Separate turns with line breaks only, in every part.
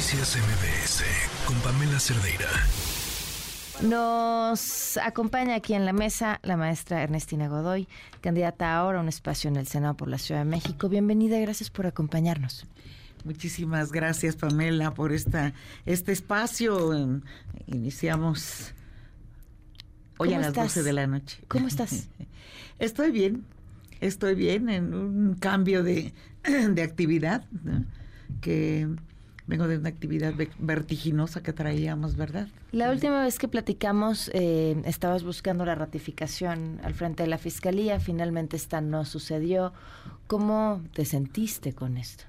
Noticias MBS con Pamela Cerdeira.
Nos acompaña aquí en la mesa la maestra Ernestina Godoy, candidata ahora a un espacio en el Senado por la Ciudad de México. Bienvenida y gracias por acompañarnos.
Muchísimas gracias, Pamela, por esta, este espacio. Iniciamos hoy a las 12 de la noche.
¿Cómo estás?
estoy bien, estoy bien en un cambio de, de actividad que vengo de una actividad vertiginosa que traíamos, ¿verdad?
La última vez que platicamos eh, estabas buscando la ratificación al frente de la Fiscalía, finalmente esta no sucedió. ¿Cómo te sentiste con esto?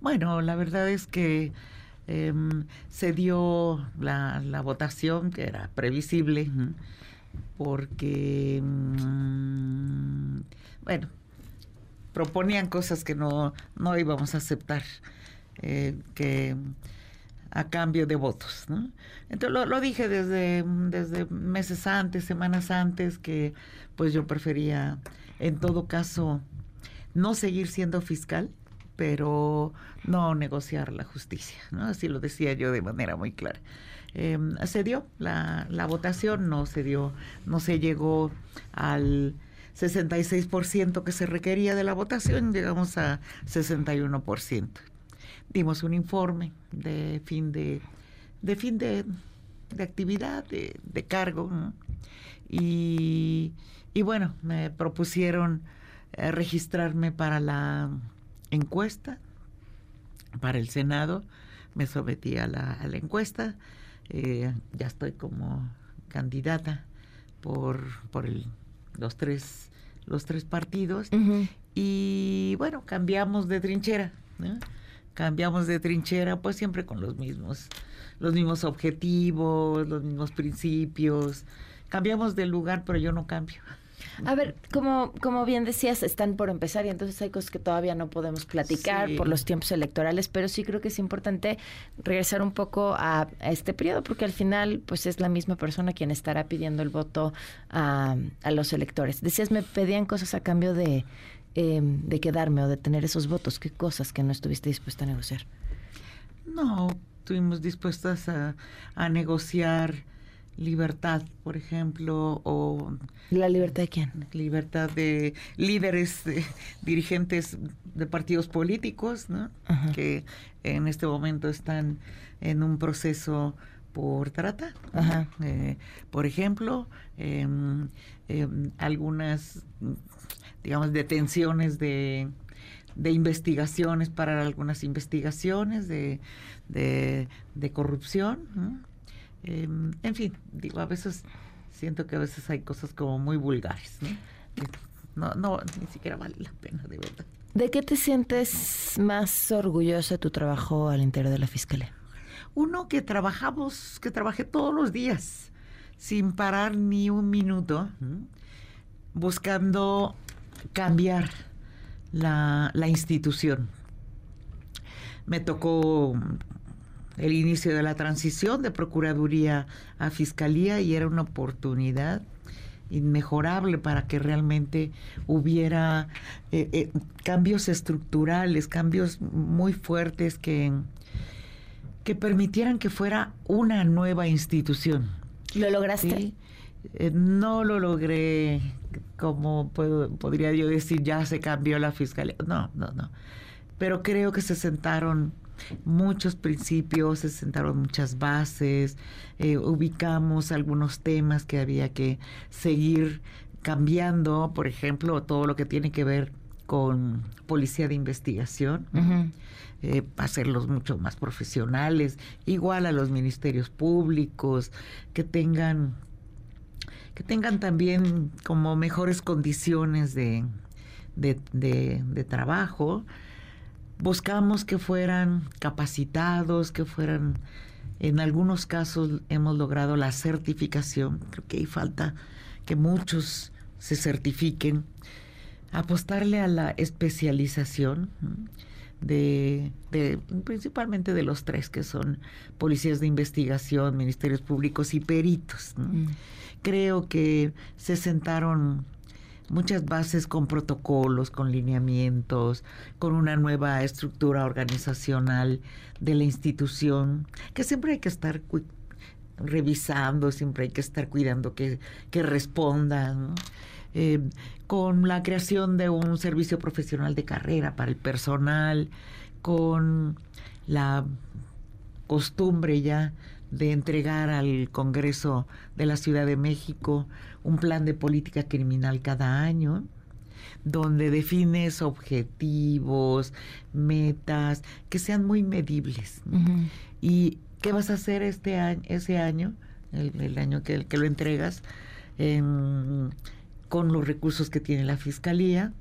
Bueno, la verdad es que em, se dio la, votación que era previsible, porque, mm, bueno, proponían cosas que no, no íbamos a aceptar. Eh, que a cambio de votos. Entonces lo, dije desde, desde meses antes, semanas antes, que pues yo prefería en todo caso no seguir siendo fiscal, pero no negociar la justicia. Así lo decía yo de manera muy clara. Em, se dio la, la votación, no se dio, no se llegó al 66% que se requería de la votación, llegamos a 61% dimos un informe de fin de, de fin de, actividad, de, cargo, y, y, bueno, me propusieron eh, registrarme para la encuesta, para el Senado, me sometí a la, a la encuesta, eh, ya estoy como candidata por, por el, los tres los tres partidos. Y bueno cambiamos de trinchera ¿no? Cambiamos de trinchera, pues siempre con los mismos, los mismos objetivos, los mismos principios. Cambiamos de lugar, pero yo no cambio.
A ver, como, como bien decías, están por empezar y entonces hay cosas que todavía no podemos platicar por los tiempos electorales, pero sí creo que es importante regresar un poco a, este periodo porque al final pues es la misma persona quien estará pidiendo el voto a, a los electores. Decías, me pedían cosas a cambio de, Em, de quedarme o de tener esos votos? ¿Qué cosas que no estuviste dispuesta a negociar?
No, estuvimos dispuestas a, negociar libertad, por ejemplo, o...
¿La libertad de quién?
Libertad de líderes, dirigentes de partidos políticos, ¿no? Que en este momento están en un proceso por trata. Eh, por ejemplo, em, em, algunas digamos, detenciones de, de investigaciones para algunas investigaciones de, de, corrupción. Em, en fin, digo, a veces siento que a veces hay cosas como muy vulgares. ¿no? No, ni siquiera vale la pena, de verdad.
¿De qué te sientes más orgullosa de tu trabajo al interior de la Fiscalía?
Uno que trabajamos, que trabajé todos los días, sin parar ni un minuto, buscando cambiar la, institución. Me tocó el inicio de la transición de Procuraduría a Fiscalía y era una oportunidad inmejorable para que realmente hubiera eh, eh, cambios estructurales, cambios muy fuertes que, que permitieran que fuera una nueva institución.
¿Lo lograste?
Eh, no lo logré como puedo, podría yo decir, ya se cambió la fiscalía. No, no, no. Pero creo que se sentaron muchos principios, se sentaron muchas bases, eh, ubicamos algunos temas que había que seguir cambiando, por ejemplo, todo lo que tiene que ver con policía de investigación, eh, hacerlos mucho más profesionales, igual a los ministerios públicos, que tengan que tengan también como mejores condiciones de, de, trabajo. Buscamos que fueran capacitados, que fueran, en algunos casos hemos logrado la certificación, creo que hay falta que muchos se certifiquen, apostarle a la especialización de, principalmente de los tres que son policías de investigación, ministerios públicos y peritos. Mm creo que se sentaron muchas bases con protocolos, con lineamientos, con una nueva estructura organizacional de la institución, que siempre hay que estar revisando, siempre hay que estar cuidando que, que respondan. Eh, con la creación de un servicio profesional de carrera para el personal, con la costumbre ya de entregar al Congreso de la Ciudad de México un plan de política criminal cada año, donde defines objetivos, metas, que sean muy medibles. ¿Y qué vas a hacer este año, ese año, el, año que, que, lo entregas, con los recursos que tiene la Fiscalía?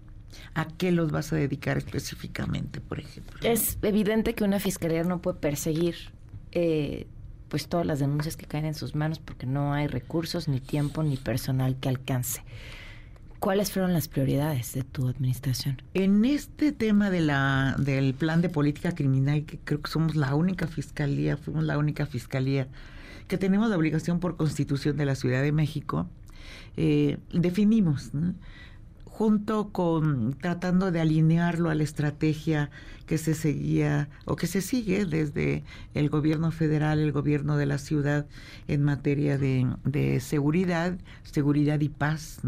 ¿A qué los vas a dedicar específicamente, por ejemplo?
Es evidente que una fiscalía no puede perseguir eh, pues todas las denuncias que caen en sus manos porque no hay recursos, ni tiempo, ni personal que alcance. ¿Cuáles fueron las prioridades de tu administración?
En este tema de la, del plan de política criminal, que creo que somos la única fiscalía, fuimos la única fiscalía que tenemos la obligación por constitución de la Ciudad de México, eh, definimos junto con tratando de alinearlo a la estrategia que se seguía o que se sigue desde el gobierno federal, el gobierno de la ciudad en materia de, seguridad, seguridad y paz,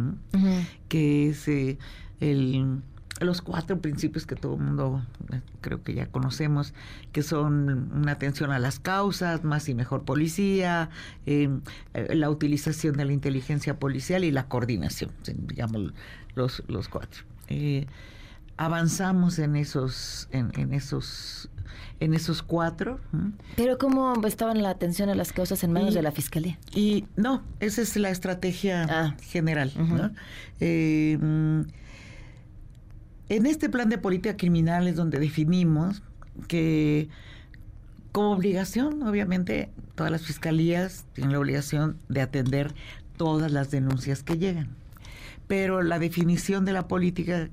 que es eh, el los cuatro principios que todo el mundo eh, creo que ya conocemos, que son una atención a las causas, más y mejor policía, em, eh, la utilización de la inteligencia policial y la coordinación, digamos los, los cuatro. Eh, avanzamos en esos, en, esos en esos cuatro.
Pero ¿cómo estaban la atención a las causas en manos de la Fiscalía?
Y no, esa es la estrategia ah. general. Em, en este plan de política criminal es donde definimos que como obligación, obviamente, todas las fiscalías tienen la obligación de atender todas las denuncias que llegan. Pero la definición de la política,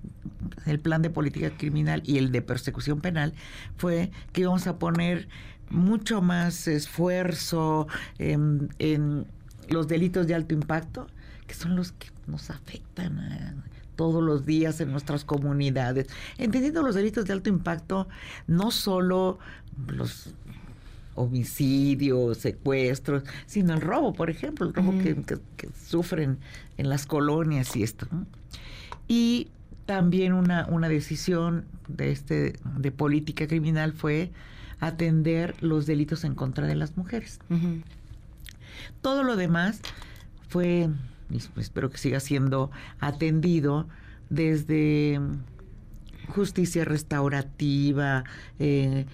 el plan de política criminal y el de persecución penal fue que íbamos a poner mucho más esfuerzo en, los delitos de alto impacto, que son los que nos afectan a todos los días en nuestras comunidades, entendiendo los delitos de alto impacto, no solo los homicidios, secuestros, sino el robo, por ejemplo, el robo que, sufren en las colonias y esto. Y también una, una decisión de, este, de política criminal fue atender los delitos en contra de las mujeres. Todo lo demás fue espero que siga siendo atendido desde justicia restaurativa, eh,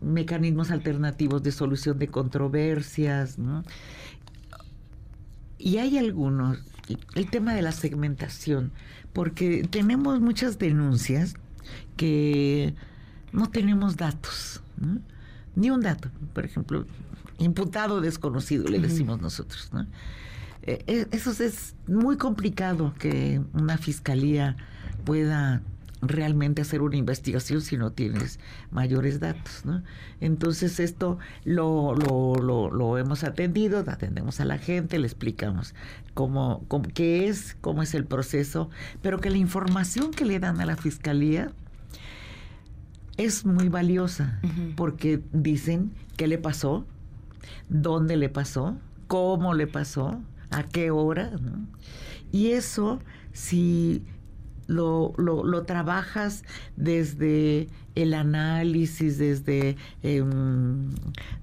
mecanismos alternativos de solución de controversias, Y hay algunos, el tema de la segmentación, porque tenemos muchas denuncias que no tenemos datos, ni un dato, por ejemplo, imputado desconocido, le decimos nosotros, ¿no? Eh, eh, eso es muy complicado que una fiscalía pueda realmente hacer una investigación si no tienes mayores datos, ¿no? Entonces esto lo, lo, lo, hemos atendido, atendemos a la gente, le explicamos cómo, qué es, cómo es el proceso, pero que la información que le dan a la fiscalía es muy valiosa, porque dicen qué le pasó, dónde le pasó, cómo le pasó, a qué hora. Y eso, si lo, lo, trabajas desde el análisis, desde, em,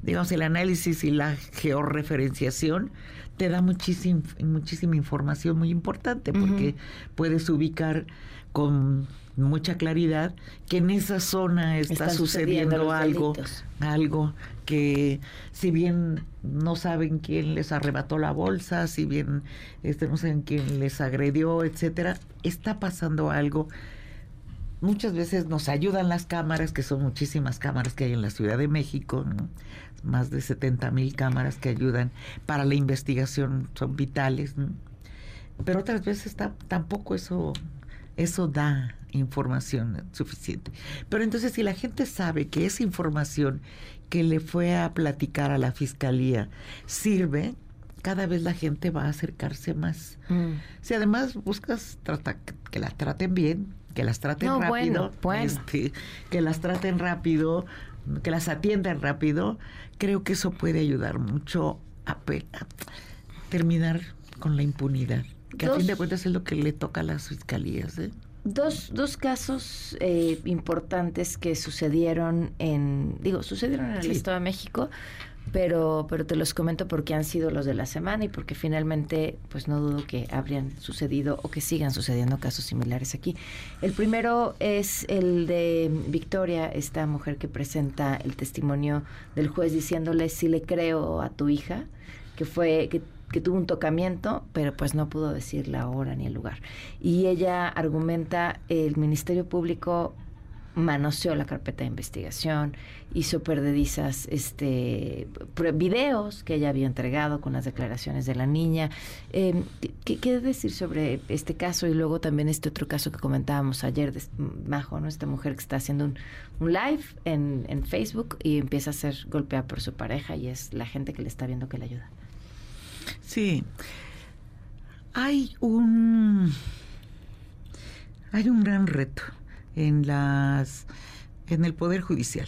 digamos, el análisis y la georreferenciación, te da muchísima, muchísima información muy importante porque puedes ubicar con mucha claridad que en esa zona está sucediendo, algo, algo que si bien no saben quién les arrebató la bolsa, si bien este, no saben quién les agredió, etcétera, está pasando algo. Muchas veces nos ayudan las cámaras, que son muchísimas cámaras que hay en la Ciudad de México, más de 70 mil cámaras que ayudan para la investigación, son vitales. Pero otras veces tampoco eso, eso da información suficiente. Pero entonces si la gente sabe que esa información que le fue a platicar a la fiscalía sirve, cada vez la gente va a acercarse más. Mm. Si además buscas trata, que las traten bien, que las traten rápido, este, que las traten rápido, que las atiendan rápido, creo que eso puede ayudar mucho a, terminar con la impunidad, que a fin de cuentas es lo que le toca a las fiscalías. ¿eh?
Dos, dos casos eh, importantes que sucedieron en, digo, sucedieron en el Estado de México, pero, pero te los comento porque han sido los de la semana y porque finalmente, pues no dudo que habrían sucedido o que sigan sucediendo casos similares aquí. El primero es el de Victoria, esta mujer que presenta el testimonio del juez diciéndole si le creo a tu hija, que fue que que tuvo un tocamiento, pero pues no pudo decir la hora ni el lugar. Y ella argumenta el Ministerio Público manoseó la carpeta de investigación, hizo perdedizas este, videos que ella había entregado con las declaraciones de la niña. Eh, ¿qué, ¿qué, decir sobre este caso y luego también este otro caso que comentábamos ayer de Majo, ¿no? esta mujer que está haciendo un, live en, Facebook y empieza a ser golpeada por su pareja y es la gente que le está viendo que le ayuda?
Sí. Hay un hay un gran reto en las en el poder judicial.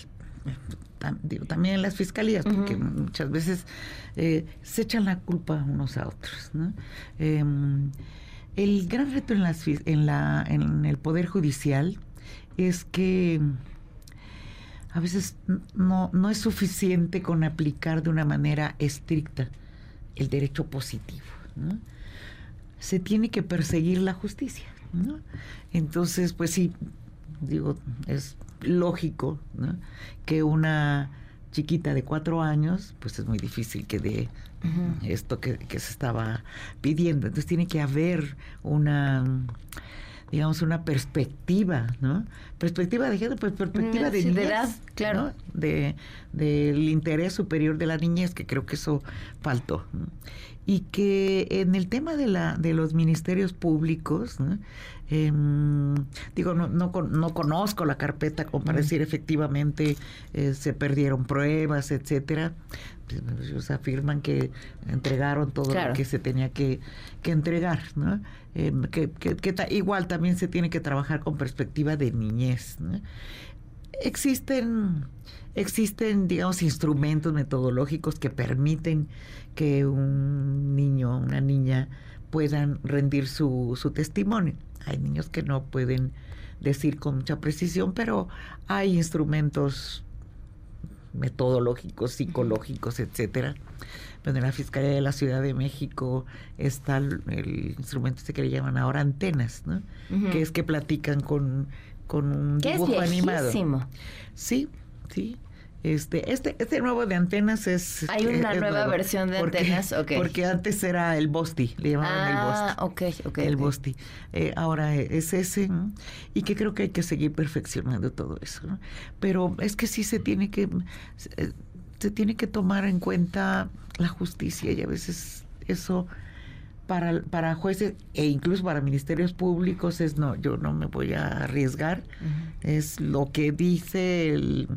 También en las fiscalías porque muchas veces eh, se echan la culpa unos a otros em, el gran reto en las en la en el poder judicial es que a veces no, no es suficiente con aplicar de una manera estricta el derecho positivo se tiene que perseguir la justicia entonces pues sí digo, es lógico que una chiquita de cuatro años, pues es muy difícil que dé esto que, se estaba pidiendo. Entonces tiene que haber una digamos, una perspectiva, ¿no? Perspectiva de género, pues perspectiva de, niñez,
claro.
De, del interés superior de la niñez, que creo que eso faltó. Y que en el tema de, la, de los ministerios públicos, ¿no? Em, digo, no, no, no, conozco la carpeta como para decir efectivamente eh, se perdieron pruebas, etcétera. Pues, ellos afirman que entregaron todo lo que se tenía que, que entregar, ¿no? Em, que, que, igual también se tiene que trabajar con perspectiva de niñez. Existen, existen, digamos, instrumentos metodológicos que permiten que un niño, una niña puedan rendir su, su testimonio. Hay niños que no pueden decir con mucha precisión, pero hay instrumentos metodológicos, psicológicos, etcétera. Pero en la Fiscalía de la Ciudad de México está el, instrumento este que le llaman ahora antenas, ¿no? Que es que platican con, con un dibujo animado. Sí, sí. Este, este, este nuevo de antenas es.
Hay una nueva versión de antenas, ok.
Porque antes era el Bosti, le llamaban el
Bosti. Ah, ok, ok.
El Bosti. Eh, ahora es ese, y que creo que hay que seguir perfeccionando todo eso. Pero es que sí se tiene que. Se tiene que tomar en cuenta la justicia, y a veces eso. Para, para jueces e incluso para ministerios públicos es no, yo no me voy a arriesgar. Es lo que dice el,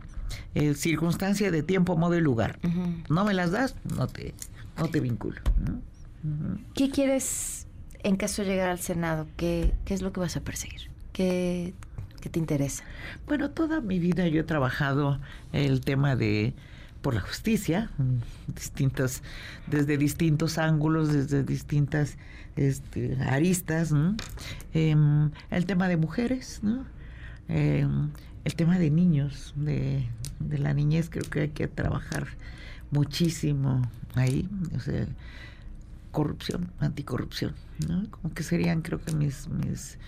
el circunstancia de tiempo, modo y lugar. No me las das, no te, no te vinculo.
¿Qué quieres en caso de llegar al Senado? ¿Qué, qué es lo que vas a perseguir? ¿Qué, ¿Qué te interesa?
Bueno, toda mi vida yo he trabajado el tema de por la justicia, distintas, desde distintos ángulos, desde distintas este, aristas, em, el tema de mujeres, ¿no? Em, el tema de niños, de, de la niñez, creo que hay que trabajar muchísimo ahí, o sea, corrupción, anticorrupción, ¿no? Como que serían, creo que mis, mis,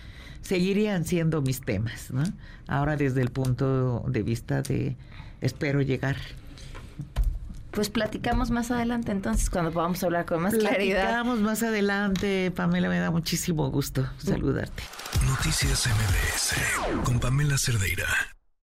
seguirían siendo mis temas, ¿no? Ahora desde el punto de vista de espero llegar.
Pues platicamos más adelante entonces cuando podamos hablar con más claridad.
Platicamos más adelante, Pamela, me da muchísimo gusto saludarte.
Noticias MBS con Pamela Cerdeira.